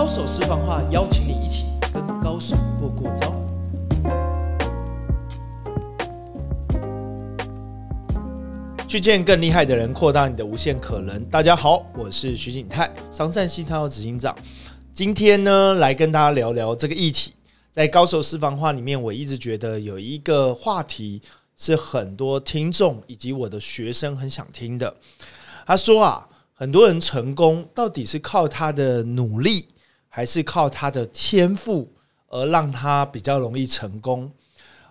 高手私房话，邀请你一起跟高手过过招。去见更厉害的人，扩大你的无限可能。大家好，我是徐景泰，商战西超执行长。今天呢，来跟大家聊聊这个议题。在高手私房话里面，我一直觉得有一个话题是很多听众以及我的学生很想听的。他说啊，很多人成功到底是靠他的努力，还是靠他的天赋而让他比较容易成功？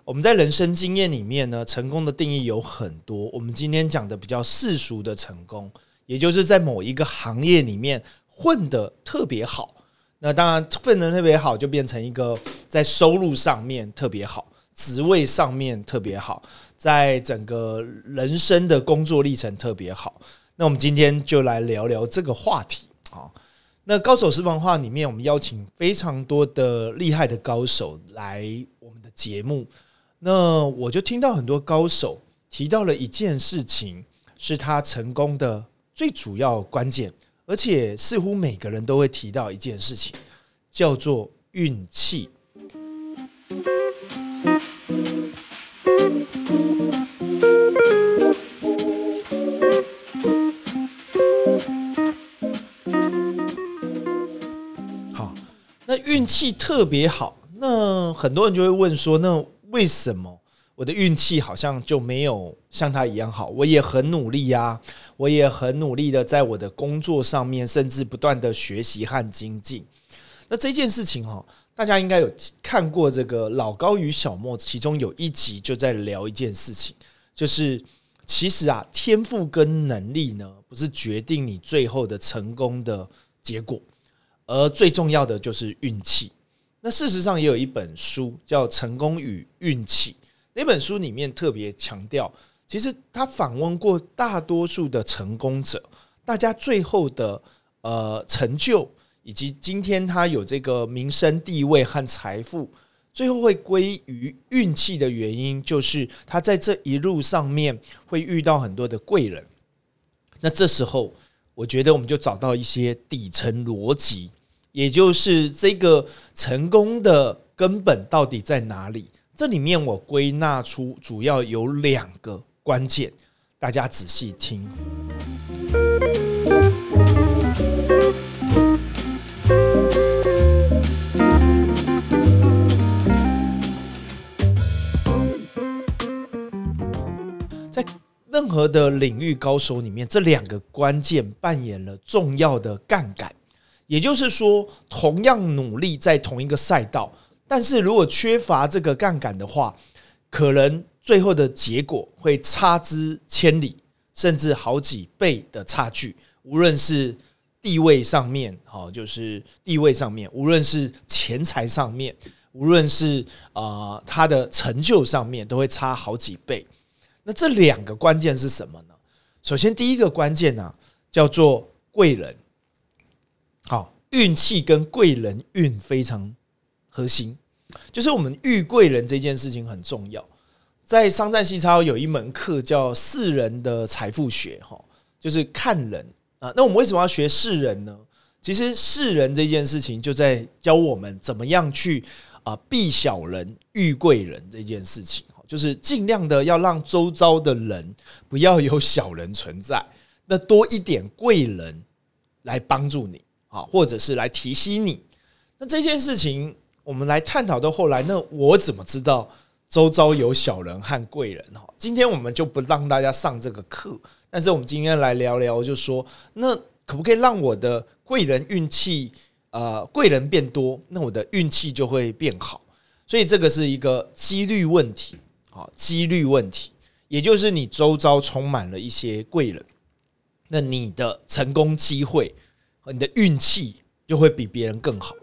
我们在人生经验里面呢，成功的定义有很多。我们今天讲的比较世俗的成功，也就是在某一个行业里面混得特别好。那当然，混得特别好，就变成一个在收入上面特别好，职位上面特别好，在整个人生的工作历程特别好。那我们今天就来聊聊这个话题啊。那高手私房话里面，我们邀请非常多的厉害的高手来我们的节目。那我就听到很多高手提到了一件事情，是他成功的最主要关键。而且似乎每个人都会提到一件事情，叫做运气。那运气特别好，那很多人就会问说，那为什么？我的运气好像就没有像他一样好，我也很努力呀，我也很努力的在我的工作上面，甚至不断的学习和精进。那这件事情哈，大家应该有看过这个老高与小莫，其中有一集就在聊一件事情，就是其实啊，天赋跟能力呢，不是决定你最后的成功的结果，而最重要的就是运气。那事实上也有一本书叫《成功与运气》。那本书里面特别强调，其实他访问过大多数的成功者，大家最后的呃成就，以及今天他有这个名声地位和财富，最后会归于运气的原因，就是他在这一路上面会遇到很多的贵人。那这时候，我觉得我们就找到一些底层逻辑，也就是这个成功的根本到底在哪里？这里面我归纳出主要有两个关键，大家仔细听。在任何的领域高手里面，这两个关键扮演了重要的杠杆，也就是说，同样努力在同一个赛道。但是如果缺乏这个杠杆的话，可能最后的结果会差之千里，甚至好几倍的差距。无论是地位上面，好，就是地位上面；无论是钱财上面，无论是啊他的成就上面，都会差好几倍。那这两个关键是什么呢？首先，第一个关键呢，叫做贵人。好，运气跟贵人运非常核心。就是我们遇贵人这件事情很重要，在商战西超有一门课叫世人的财富学，哈，就是看人啊。那我们为什么要学世人呢？其实世人这件事情就在教我们怎么样去啊避小人遇贵人这件事情，就是尽量的要让周遭的人不要有小人存在，那多一点贵人来帮助你啊，或者是来提醒你。那这件事情。我们来探讨到后来，那我怎么知道周遭有小人和贵人？哈，今天我们就不让大家上这个课，但是我们今天来聊聊，就说那可不可以让我的贵人运气呃贵人变多，那我的运气就会变好？所以这个是一个几率问题，啊，几率问题，也就是你周遭充满了一些贵人，那你的成功机会和你的运气就会比别人更好。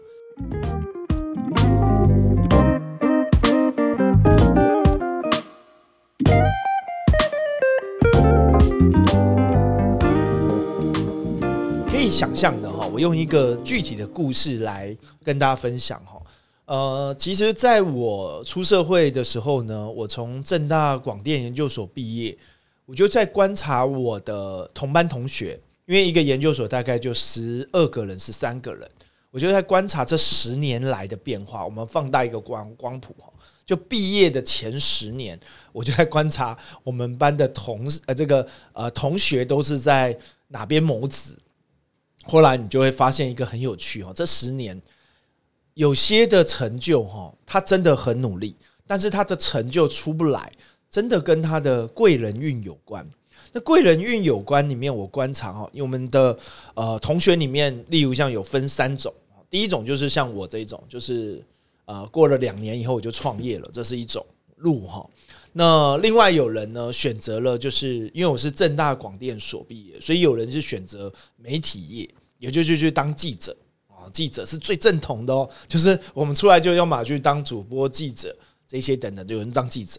可以想象的哈，我用一个具体的故事来跟大家分享哈。呃，其实在我出社会的时候呢，我从正大广电研究所毕业，我就在观察我的同班同学，因为一个研究所大概就十二个人、十三个人，我就在观察这十年来的变化。我们放大一个光光谱哈，就毕业的前十年，我就在观察我们班的同呃这个呃同学都是在哪边谋子。后来你就会发现一个很有趣哈，这十年有些的成就哈，他真的很努力，但是他的成就出不来，真的跟他的贵人运有关。那贵人运有关里面，我观察哈，我们的呃同学里面，例如像有分三种，第一种就是像我这种，就是呃过了两年以后我就创业了，这是一种路哈。那另外有人呢选择了，就是因为我是正大广电所毕业，所以有人是选择媒体业，也就是去当记者啊，记者是最正统的哦，就是我们出来就要马去当主播、记者这些等等，就有人当记者。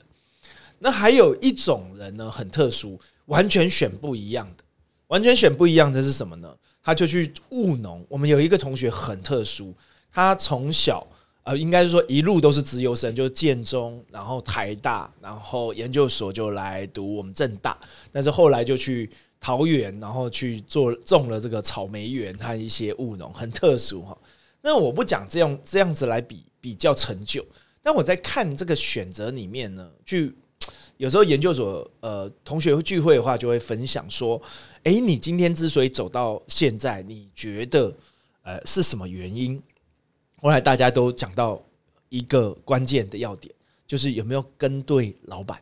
那还有一种人呢，很特殊。完全选不一样的，完全选不一样的是什么呢？他就去务农。我们有一个同学很特殊，他从小呃，应该是说一路都是资优生，就是建中，然后台大，然后研究所就来读我们正大，但是后来就去桃园，然后去做种了这个草莓园和一些务农，很特殊哈。那我不讲这样这样子来比比较成就，但我在看这个选择里面呢，去。有时候研究所呃同学聚会的话，就会分享说：“哎，你今天之所以走到现在，你觉得呃是什么原因？”后来大家都讲到一个关键的要点，就是有没有跟对老板，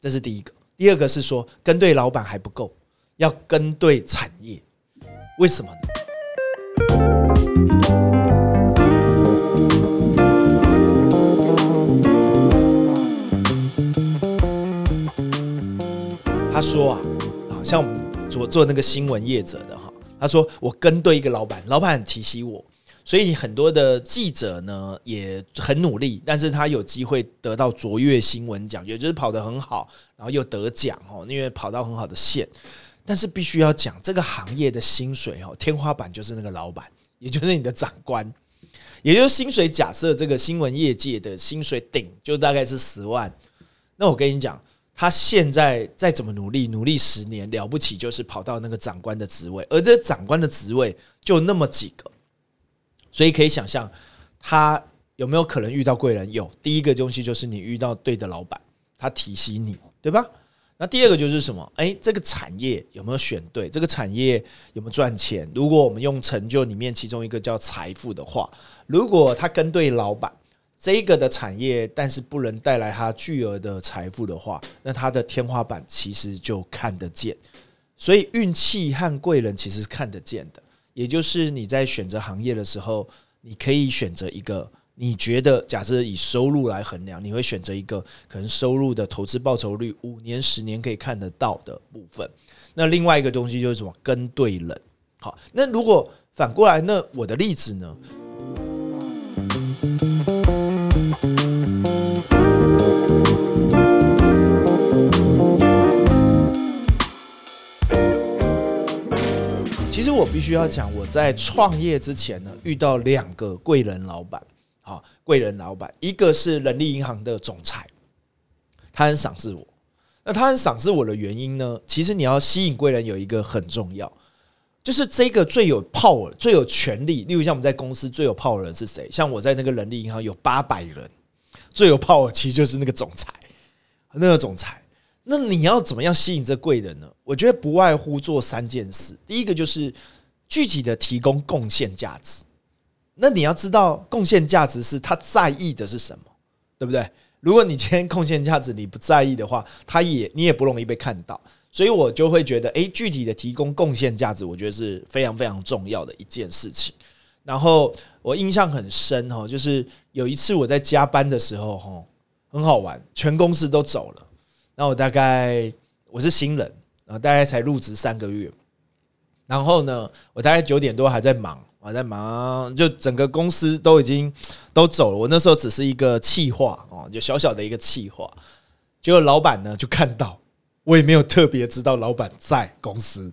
这是第一个。第二个是说跟对老板还不够，要跟对产业，为什么呢？说啊，啊，像我们做做那个新闻业者的哈，他说我跟对一个老板，老板很提携我，所以很多的记者呢也很努力，但是他有机会得到卓越新闻奖，也就是跑得很好，然后又得奖哦，因为跑到很好的线，但是必须要讲这个行业的薪水哦，天花板就是那个老板，也就是你的长官，也就是薪水。假设这个新闻业界的薪水顶就大概是十万，那我跟你讲。他现在再怎么努力，努力十年了不起，就是跑到那个长官的职位，而这长官的职位就那么几个，所以可以想象他有没有可能遇到贵人？有，第一个东西就是你遇到对的老板，他提醒你，对吧？那第二个就是什么？哎，这个产业有没有选对？这个产业有没有赚钱？如果我们用成就里面其中一个叫财富的话，如果他跟对老板。这个的产业，但是不能带来他巨额的财富的话，那他的天花板其实就看得见。所以运气和贵人其实是看得见的，也就是你在选择行业的时候，你可以选择一个你觉得，假设以收入来衡量，你会选择一个可能收入的投资报酬率五年、十年可以看得到的部分。那另外一个东西就是什么？跟对人。好，那如果反过来，那我的例子呢？我必须要讲，我在创业之前呢，遇到两个贵人老板。好，贵人老板，一个是人力银行的总裁，他很赏识我。那他很赏识我的原因呢？其实你要吸引贵人，有一个很重要，就是这个最有 power、最有权力。例如像我们在公司最有 power 的是谁？像我在那个人力银行有八百人，最有 power 其实就是那个总裁，那个总裁。那你要怎么样吸引这贵人呢？我觉得不外乎做三件事。第一个就是具体的提供贡献价值。那你要知道贡献价值是他在意的是什么，对不对？如果你今天贡献价值你不在意的话，他也你也不容易被看到。所以我就会觉得，诶，具体的提供贡献价值，我觉得是非常非常重要的一件事情。然后我印象很深哈，就是有一次我在加班的时候哈，很好玩，全公司都走了。那我大概我是新人，然后大概才入职三个月，然后呢，我大概九点多还在忙，我在忙，就整个公司都已经都走了，我那时候只是一个企划哦，就小小的一个企划，结果老板呢就看到，我也没有特别知道老板在公司，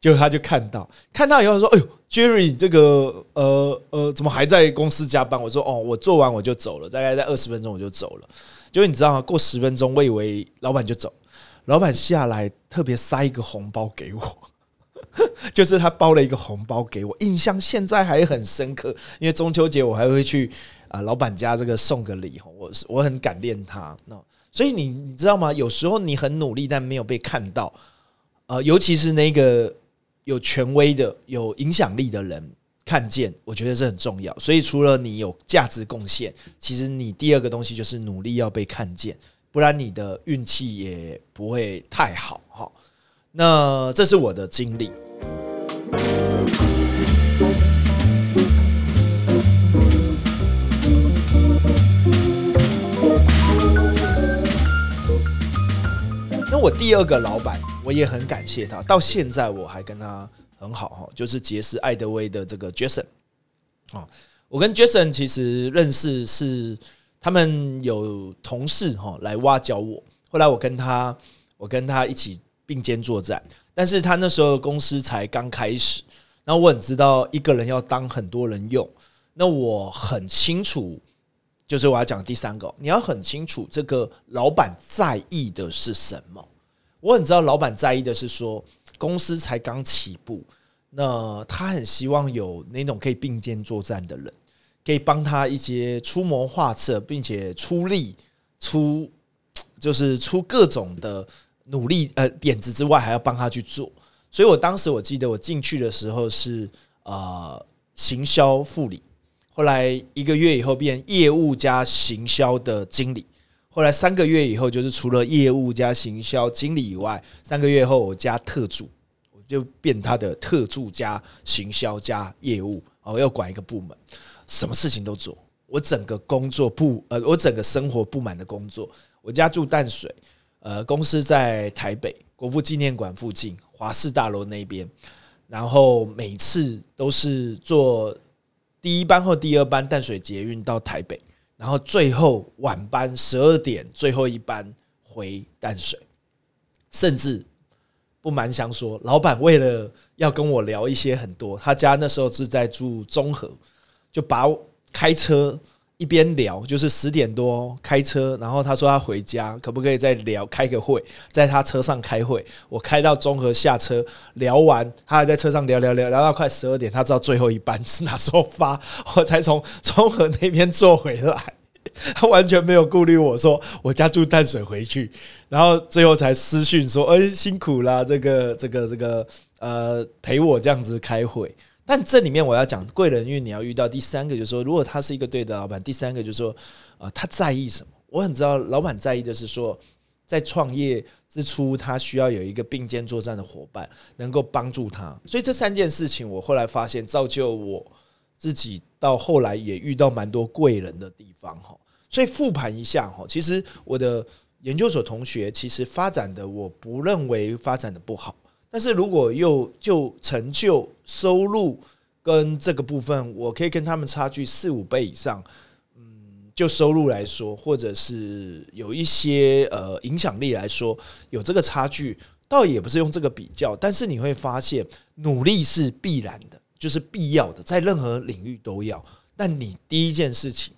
结果他就看到，看到以后说：“哎呦，Jerry，这个呃呃，怎么还在公司加班？”我说：“哦，我做完我就走了，大概在二十分钟我就走了。”就你知道吗？过十分钟，我以为老板就走，老板下来特别塞一个红包给我，就是他包了一个红包给我，印象现在还很深刻。因为中秋节我还会去啊老板家这个送个礼，我我很感念他。那所以你你知道吗？有时候你很努力，但没有被看到，呃，尤其是那个有权威的、有影响力的人看见，我觉得这很重要。所以除了你有价值贡献，其实你第二个东西就是努力要被看见，不然你的运气也不会太好。哈，那这是我的经历。那我第二个老板，我也很感谢他，到现在我还跟他很好哈，就是杰斯艾德威的这个 Jason 啊，我跟 Jason 其实认识是他们有同事哈来挖角我，后来我跟他我跟他一起并肩作战。但是他那时候公司才刚开始，然后我很知道一个人要当很多人用，那我很清楚，就是我要讲第三个，你要很清楚这个老板在意的是什么。我很知道老板在意的是说公司才刚起步，那他很希望有那种可以并肩作战的人，可以帮他一些出谋划策，并且出力出就是出各种的。努力呃点子之外，还要帮他去做。所以我当时我记得我进去的时候是呃行销副理，后来一个月以后变业务加行销的经理，后来三个月以后就是除了业务加行销经理以外，三个月后我加特助，我就变他的特助加行销加业务哦，要管一个部门，什么事情都做。我整个工作不呃，我整个生活不满的工作，我家住淡水。呃，公司在台北国父纪念馆附近华氏大楼那边，然后每次都是坐第一班或第二班淡水捷运到台北，然后最后晚班十二点最后一班回淡水，甚至不瞒相说，老板为了要跟我聊一些很多，他家那时候是在住中和，就把开车。一边聊，就是十点多开车，然后他说他回家，可不可以再聊开个会，在他车上开会。我开到中和下车，聊完，他还在车上聊聊聊，聊到快十二点，他知道最后一班是哪时候发，我才从中和那边坐回来。他完全没有顾虑我说我家住淡水回去，然后最后才私讯说：“哎，辛苦啦，这个这个这个呃，陪我这样子开会。”但这里面我要讲贵人运，你要遇到第三个，就是说，如果他是一个对的老板，第三个就是说，啊，他在意什么？我很知道，老板在意的是说，在创业之初，他需要有一个并肩作战的伙伴，能够帮助他。所以这三件事情，我后来发现，造就我自己到后来也遇到蛮多贵人的地方哈。所以复盘一下哈，其实我的研究所同学其实发展的，我不认为发展的不好。但是如果又就成就、收入跟这个部分，我可以跟他们差距四五倍以上。嗯，就收入来说，或者是有一些呃影响力来说，有这个差距，倒也不是用这个比较。但是你会发现，努力是必然的，就是必要的，在任何领域都要。但你第一件事情，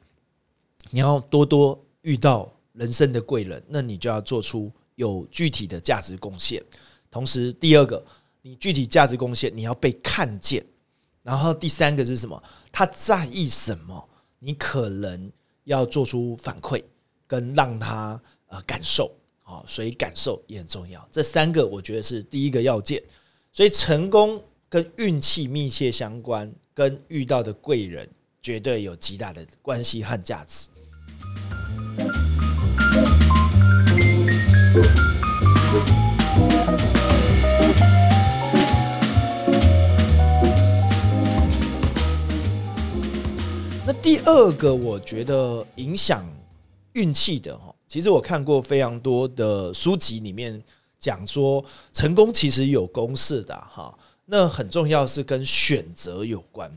你要多多遇到人生的贵人，那你就要做出有具体的价值贡献。同时，第二个，你具体价值贡献你要被看见，然后第三个是什么？他在意什么？你可能要做出反馈，跟让他呃感受啊，所以感受也很重要。这三个我觉得是第一个要件。所以成功跟运气密切相关，跟遇到的贵人绝对有极大的关系和价值。第二个，我觉得影响运气的哈，其实我看过非常多的书籍，里面讲说成功其实有公式的哈。那很重要是跟选择有关。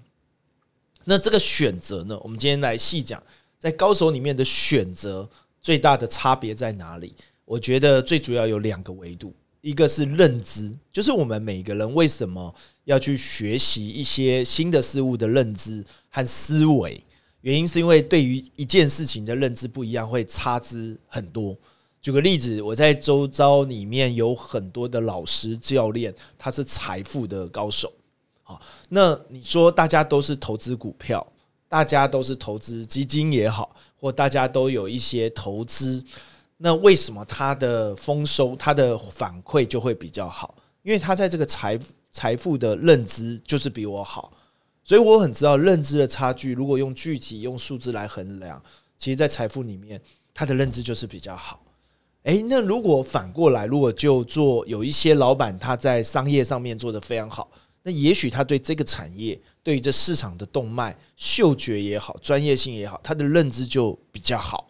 那这个选择呢，我们今天来细讲，在高手里面的选择最大的差别在哪里？我觉得最主要有两个维度，一个是认知，就是我们每个人为什么要去学习一些新的事物的认知和思维。原因是因为对于一件事情的认知不一样，会差之很多。举个例子，我在周遭里面有很多的老师教练，他是财富的高手。好，那你说大家都是投资股票，大家都是投资基金也好，或大家都有一些投资，那为什么他的丰收、他的反馈就会比较好？因为他在这个财财富的认知就是比我好，所以我很知道认知的差距。如果用具体用数字来衡量，其实，在财富里面，他的认知就是比较好。诶，那如果反过来，如果就做有一些老板他在商业上面做得非常好，那也许他对这个产业、对于这市场的动脉、嗅觉也好、专业性也好，他的认知就比较好。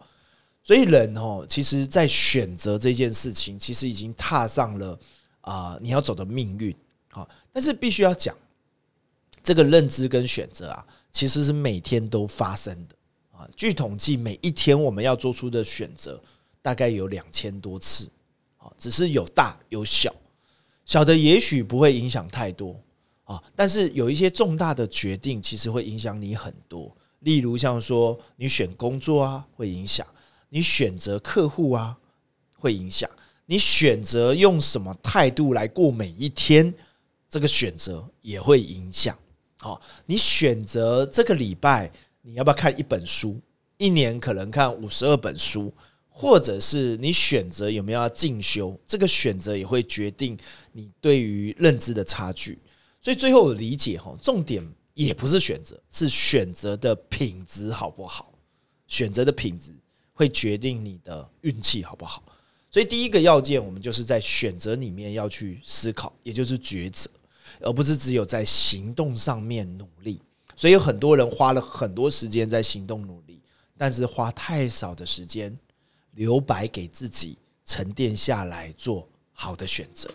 所以人哦，其实在选择这件事情，其实已经踏上了啊你要走的命运啊。但是必须要讲，这个认知跟选择啊，其实是每天都发生的啊。据统计，每一天我们要做出的选择。大概有两千多次，啊，只是有大有小，小的也许不会影响太多啊，但是有一些重大的决定，其实会影响你很多。例如像说你选工作啊，会影响；你选择客户啊，会影响；你选择用什么态度来过每一天，这个选择也会影响。好，你选择这个礼拜你要不要看一本书？一年可能看五十二本书。或者是你选择有没有要进修，这个选择也会决定你对于认知的差距。所以最后我理解哈，重点也不是选择，是选择的品质好不好？选择的品质会决定你的运气好不好？所以第一个要件，我们就是在选择里面要去思考，也就是抉择，而不是只有在行动上面努力。所以有很多人花了很多时间在行动努力，但是花太少的时间。留白给自己沉淀下来，做好的选择。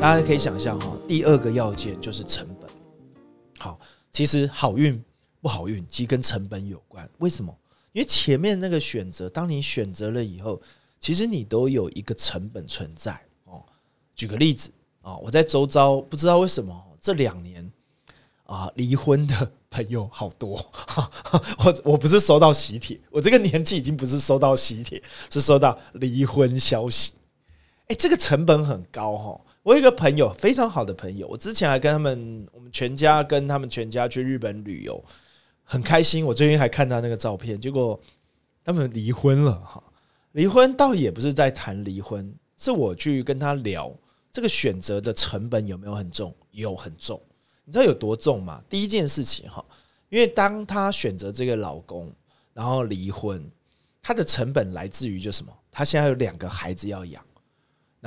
大家可以想象哈，第二个要件就是成本。好，其实好运不好运，其实跟成本有关。为什么？因为前面那个选择，当你选择了以后，其实你都有一个成本存在哦。举个例子啊，我在周遭不知道为什么这两年啊离婚的朋友好多，我我不是收到喜帖，我这个年纪已经不是收到喜帖，是收到离婚消息。哎，这个成本很高哈。我有一个朋友非常好的朋友，我之前还跟他们我们全家跟他们全家去日本旅游，很开心。我最近还看到那个照片，结果他们离婚了哈。离婚倒也不是在谈离婚，是我去跟他聊。这个选择的成本有没有很重？有很重，你知道有多重吗？第一件事情哈，因为当他选择这个老公，然后离婚，他的成本来自于就什么？他现在有两个孩子要养，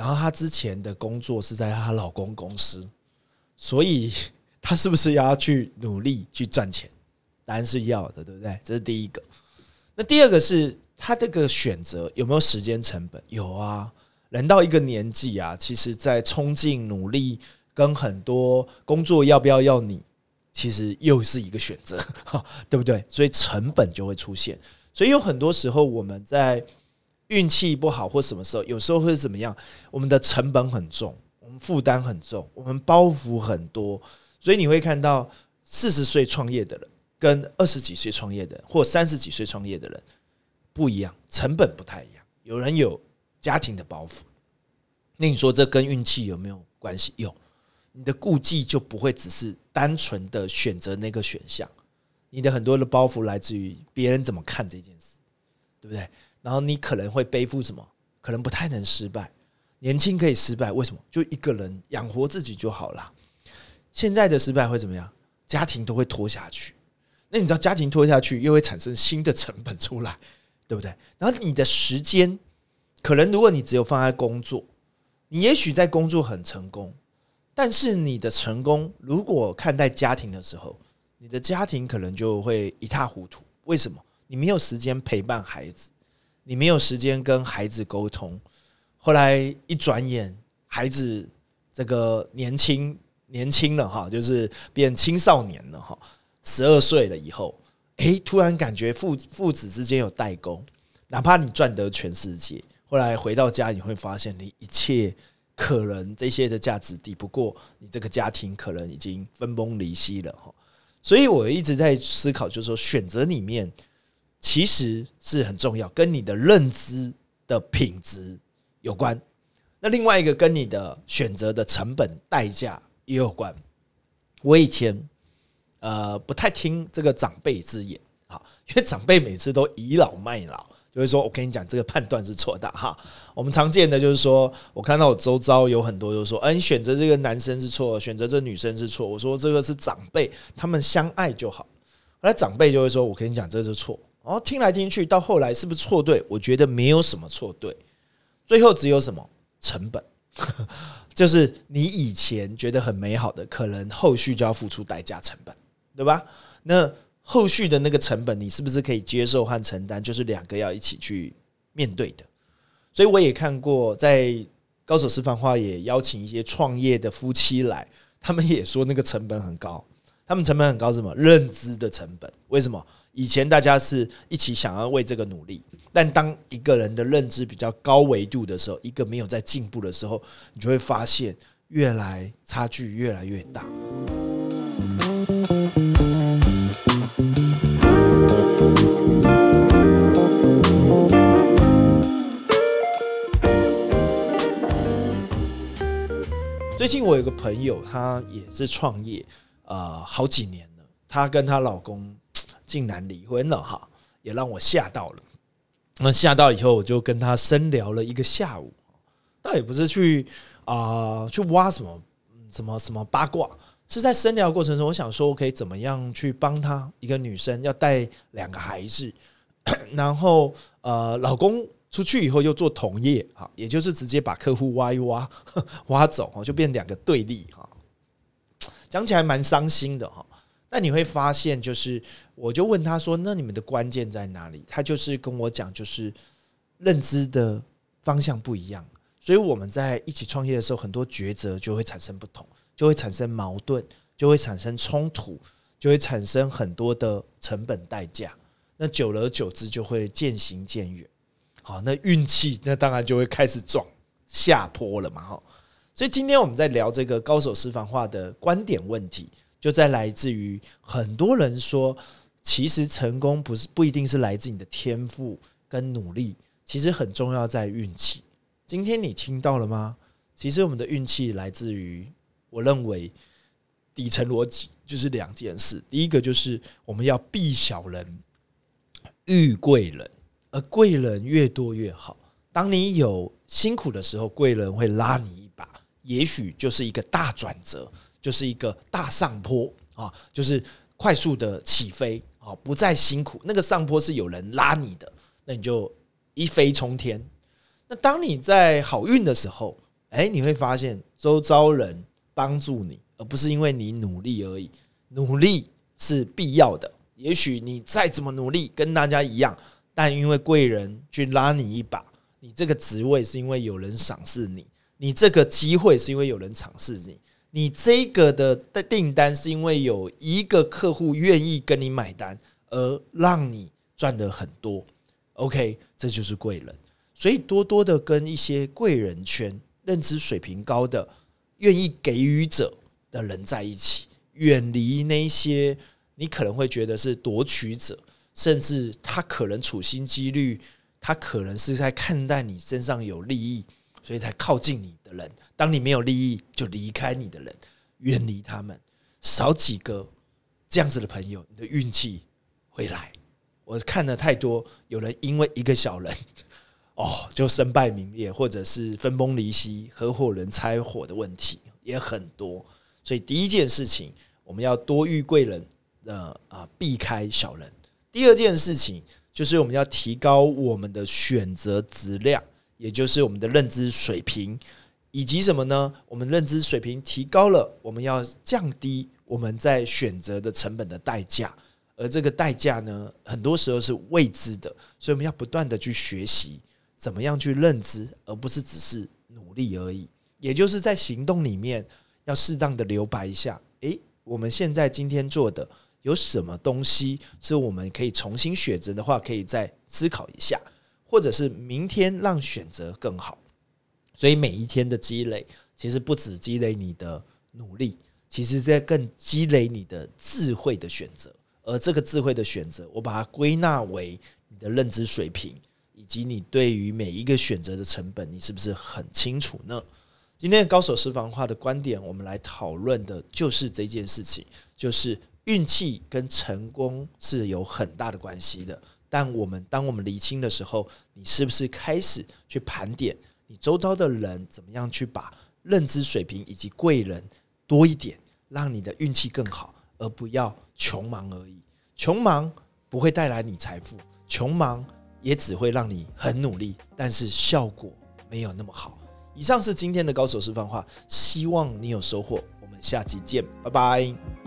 然后她之前的工作是在她老公公司，所以 她是不是要去努力去赚钱？答案是要的，对不对？这是第一个。那第二个是他这个选择有没有时间成本？有啊。人到一个年纪啊，其实，在冲劲、努力跟很多工作要不要要你，其实又是一个选择，对不对？所以成本就会出现。所以有很多时候，我们在运气不好或什么时候，有时候会怎么样？我们的成本很重，我们负担很重，我们包袱很多。所以你会看到四十岁创业的人跟二十几岁创业的人，或三十几岁创业的人不一样，成本不太一样。有人有。家庭的包袱，那你说这跟运气有没有关系？有，你的顾忌就不会只是单纯的选择那个选项，你的很多的包袱来自于别人怎么看这件事，对不对？然后你可能会背负什么？可能不太能失败，年轻可以失败，为什么？就一个人养活自己就好了。现在的失败会怎么样？家庭都会拖下去。那你知道家庭拖下去，又会产生新的成本出来，对不对？然后你的时间。可能如果你只有放在工作，你也许在工作很成功，但是你的成功如果看待家庭的时候，你的家庭可能就会一塌糊涂。为什么？你没有时间陪伴孩子，你没有时间跟孩子沟通。后来一转眼，孩子这个年轻年轻了哈，就是变青少年了哈，十二岁了以后，诶，突然感觉父父子之间有代沟，哪怕你赚得全世界。后来回到家，你会发现你一切可能这些的价值抵不过你这个家庭可能已经分崩离析了哈。所以我一直在思考，就是说选择里面其实是很重要，跟你的认知的品质有关。那另外一个跟你的选择的成本代价也有关。我以前呃不太听这个长辈之言，啊，因为长辈每次都倚老卖老，就会说我跟你讲这个判断是错的哈。我们常见的就是说我看到我周遭有很多就说，哎，你选择这个男生是错，选择这女生是错。我说这个是长辈，他们相爱就好。后来长辈就会说，我跟你讲这是错。然后听来听去，到后来是不是错对？我觉得没有什么错对，最后只有什么？成本 就是你以前觉得很美好的，可能后续就要付出代价成本，对吧？那后续的那个成本，你是不是可以接受和承担？就是两个要一起去面对的。所以我也看过，在高手私房话也邀请一些创业的夫妻来，他们也说那个成本很高。他们成本很高，是什么？认知的成本？为什么？以前大家是一起想要为这个努力，但当一个人的认知比较高维度的时候，一个没有在进步的时候，你就会发现越来差距越来越大。最近我有个朋友，他也是创业，呃，好几年了，她跟她老公。竟然离婚了哈，也让我吓到了。那吓到以后，我就跟他深聊了一个下午，倒也不是去啊去挖什么什么什么八卦，是在深聊过程中，我想说我可以怎么样去帮他一个女生要带两个孩子，然后呃老公出去以后又做同业哈，也就是直接把客户挖一挖 挖走就变两个对立哈，讲起来蛮伤心的哈。那你会发现，就是我就问他说：“那你们的关键在哪里？”他就是跟我讲，就是认知的方向不一样，所以我们在一起创业的时候，很多抉择就会产生不同，就会产生矛盾，就会产生冲突，就会产生很多的成本代价。那久而久之，就会渐行渐远。好，那运气那当然就会开始撞下坡了嘛！哈，所以今天我们在聊这个高手私房话的观点问题。就在来自于很多人说，其实成功不是不一定是来自你的天赋跟努力，其实很重要在运气。今天你听到了吗？其实我们的运气来自于，我认为底层逻辑就是两件事。第一个就是我们要避小人，遇贵人，而贵人越多越好。当你有辛苦的时候，贵人会拉你一把，也许就是一个大转折。就是一个大上坡啊，就是快速的起飞啊，不再辛苦。那个上坡是有人拉你的，那你就一飞冲天。那当你在好运的时候，哎，你会发现周遭人帮助你，而不是因为你努力而已。努力是必要的，也许你再怎么努力，跟大家一样，但因为贵人去拉你一把，你这个职位是因为有人赏识你，你这个机会是因为有人赏识你。你这个的的订单是因为有一个客户愿意跟你买单，而让你赚的很多。OK，这就是贵人。所以多多的跟一些贵人圈、认知水平高的、愿意给予者的人在一起，远离那些你可能会觉得是夺取者，甚至他可能处心积虑，他可能是在看待你身上有利益。所以才靠近你的人，当你没有利益就离开你的人，远离他们，少几个这样子的朋友，你的运气会来。我看了太多，有人因为一个小人，哦，就身败名裂，或者是分崩离析，合伙人拆伙的问题也很多。所以第一件事情，我们要多遇贵人，呃啊，避开小人。第二件事情，就是我们要提高我们的选择质量。也就是我们的认知水平，以及什么呢？我们认知水平提高了，我们要降低我们在选择的成本的代价，而这个代价呢，很多时候是未知的，所以我们要不断的去学习怎么样去认知，而不是只是努力而已。也就是在行动里面要适当的留白一下。诶，我们现在今天做的有什么东西是我们可以重新选择的话，可以再思考一下。或者是明天让选择更好，所以每一天的积累，其实不止积累你的努力，其实在更积累你的智慧的选择。而这个智慧的选择，我把它归纳为你的认知水平，以及你对于每一个选择的成本，你是不是很清楚呢？今天高手私房话的观点，我们来讨论的就是这件事情，就是运气跟成功是有很大的关系的。但我们当我们厘清的时候，你是不是开始去盘点你周遭的人怎么样去把认知水平以及贵人多一点，让你的运气更好，而不要穷忙而已。穷忙不会带来你财富，穷忙也只会让你很努力，但是效果没有那么好。以上是今天的高手示范话，希望你有收获。我们下期见，拜拜。